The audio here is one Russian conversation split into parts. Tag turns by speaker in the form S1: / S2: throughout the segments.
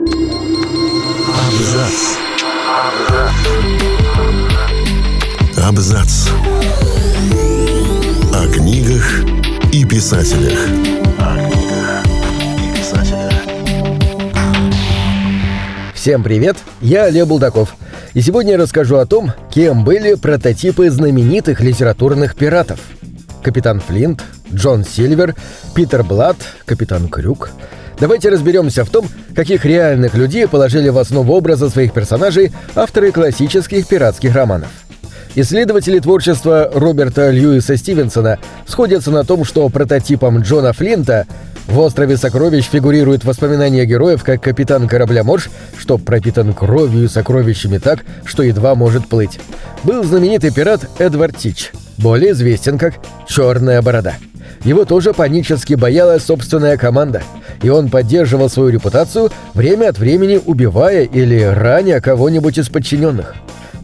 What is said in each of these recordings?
S1: Абзац. Абзац. О книгах и писателях.
S2: Всем привет, я Олег Булдаков. И сегодня я расскажу о том, кем были прототипы знаменитых литературных пиратов. Капитан Флинт, Джон Сильвер, Питер Блад, Капитан Крюк. Давайте разберемся в том, каких реальных людей положили в основу образа своих персонажей авторы классических пиратских романов. Исследователи творчества Роберта Льюиса Стивенсона сходятся на том, что прототипом Джона Флинта в «Острове сокровищ» фигурируют воспоминания героев как капитан корабля Морж, что пропитан кровью и сокровищами так, что едва может плыть. Был знаменитый пират Эдвард Тич, более известен как «Черная борода». Его тоже панически боялась собственная команда, и он поддерживал свою репутацию, время от времени убивая или раня кого-нибудь из подчиненных.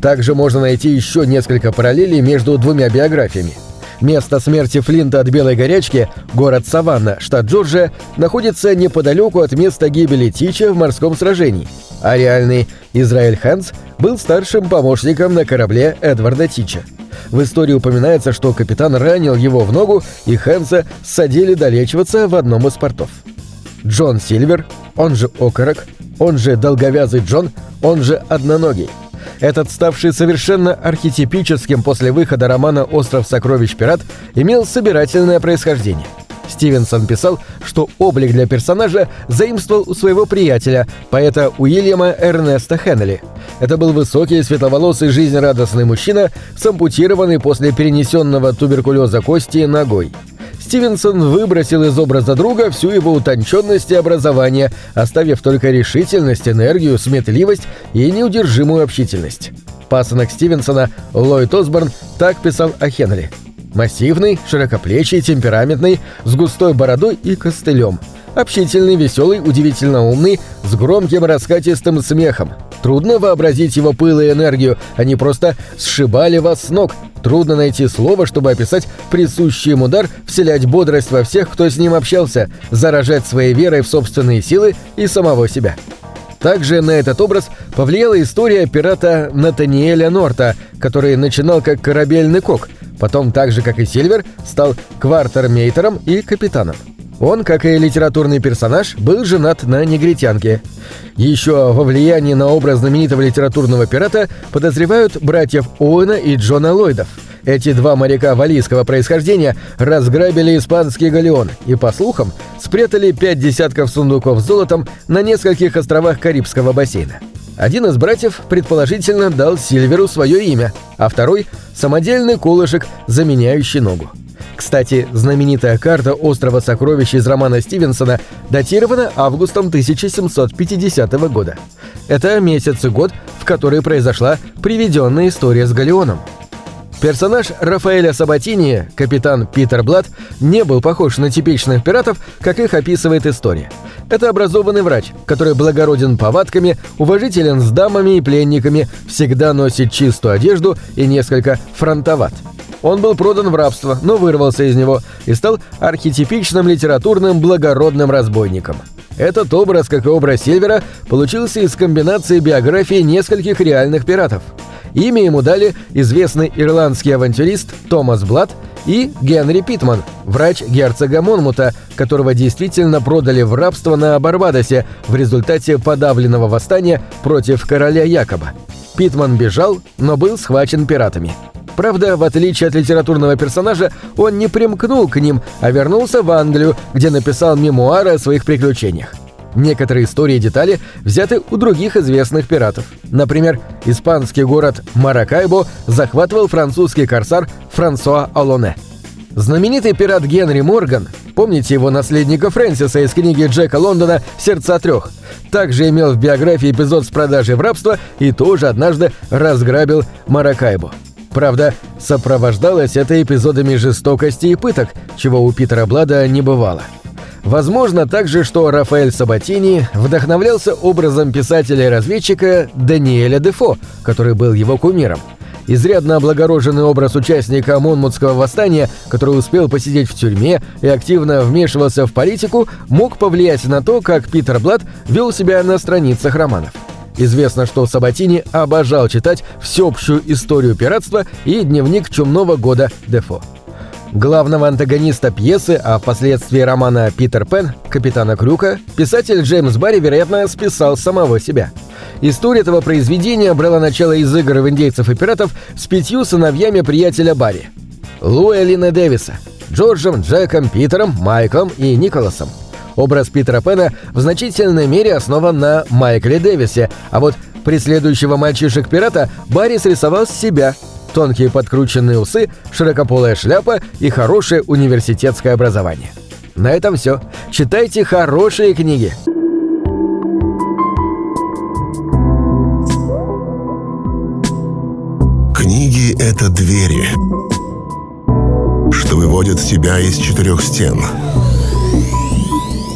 S2: Также можно найти еще несколько параллелей между двумя биографиями. Место смерти Флинта от белой горячки, город Саванна, штат Джорджия, находится неподалеку от места гибели Тича в морском сражении, а реальный Израиль Хэнс был старшим помощником на корабле Эдварда Тича. В истории упоминается, что капитан ранил его в ногу, и Хэнса садили долечиваться в одном из портов. Джон Сильвер, он же Окорок, он же Долговязый Джон, он же Одноногий – этот, ставший совершенно архетипическим после выхода романа «Остров сокровищ пират», имел собирательное происхождение. Стивенсон писал, что облик для персонажа заимствовал у своего приятеля, поэта Уильяма Эрнеста Хеннелли. Это был высокий, светловолосый, жизнерадостный мужчина с ампутированной после перенесенного туберкулеза кости ногой. Стивенсон выбросил из образа друга всю его утонченность и образование, оставив только решительность, энергию, сметливость и неудержимую общительность. Пасынок Стивенсона, Ллойд Осборн, так писал о Хенри. Массивный, широкоплечий, темпераментный, с густой бородой и костылем. Общительный, веселый, удивительно умный, с громким раскатистым смехом. Трудно вообразить его пыл и энергию, они просто сшибали вас с ног, Трудно найти слово, чтобы описать присущий ему дар вселять бодрость во всех, кто с ним общался, заражать своей верой в собственные силы и самого себя. Также на этот образ повлияла история пирата Натаниэля Норта, который начинал как корабельный кок, потом так же, как и Сильвер, стал квартермейтером и капитаном. Он, как и литературный персонаж, был женат на негритянке. Еще во влиянии на образ знаменитого литературного пирата подозревают братьев Оуэна и Джона Ллойдов. Эти два моряка валийского происхождения разграбили испанский галеон и, по слухам, спрятали пять десятков сундуков с золотом на нескольких островах Карибского бассейна. Один из братьев, предположительно, дал Сильверу свое имя, а второй – самодельный колышек, заменяющий ногу. Кстати, знаменитая карта острова сокровищ из романа Стивенсона датирована августом 1750 года. Это месяц и год, в который произошла приведенная история с Галеоном. Персонаж Рафаэля Сабатини, капитан Питер Блад, не был похож на типичных пиратов, как их описывает история. Это образованный врач, который благороден повадками, уважителен с дамами и пленниками, всегда носит чистую одежду и несколько фронтоват. Он был продан в рабство, но вырвался из него и стал архетипичным литературным благородным разбойником. Этот образ, как и образ Сильвера, получился из комбинации биографий нескольких реальных пиратов. Имя ему дали известный ирландский авантюрист Томас Блад и Генри Питман, врач герцога Монмута, которого действительно продали в рабство на Барбадосе в результате подавленного восстания против короля Якоба. Питман бежал, но был схвачен пиратами. Правда, в отличие от литературного персонажа, он не примкнул к ним, а вернулся в Англию, где написал мемуары о своих приключениях. Некоторые истории и детали взяты у других известных пиратов. Например, испанский город Маракайбо захватывал французский корсар Франсуа Алоне. Знаменитый пират Генри Морган, помните его наследника Фрэнсиса из книги Джека Лондона «Сердца трех», также имел в биографии эпизод с продажей в рабство и тоже однажды разграбил Маракайбо. Правда, сопровождалось это эпизодами жестокости и пыток, чего у Питера Блада не бывало. Возможно также, что Рафаэль Сабатини вдохновлялся образом писателя-разведчика Даниэля Дефо, который был его кумиром. Изрядно облагороженный образ участника Монмутского восстания, который успел посидеть в тюрьме и активно вмешивался в политику, мог повлиять на то, как Питер Блад вел себя на страницах романов. Известно, что Сабатини обожал читать всеобщую историю пиратства и дневник чумного года Дефо. Главного антагониста пьесы, а впоследствии романа «Питер Пен» капитана Крюка, писатель Джеймс Барри, вероятно, списал самого себя. История этого произведения брала начало из игр в индейцев и пиратов с пятью сыновьями приятеля Барри. Луэ Лина Дэвиса, Джорджем, Джеком, Питером, Майклом и Николасом. Образ Питера Пена в значительной мере основан на Майкле Дэвисе, а вот преследующего мальчишек-пирата Барри срисовал с себя – тонкие подкрученные усы, широкополая шляпа и хорошее университетское образование. На этом все. Читайте хорошие книги.
S1: Книги — это двери, что выводят тебя из четырех стен.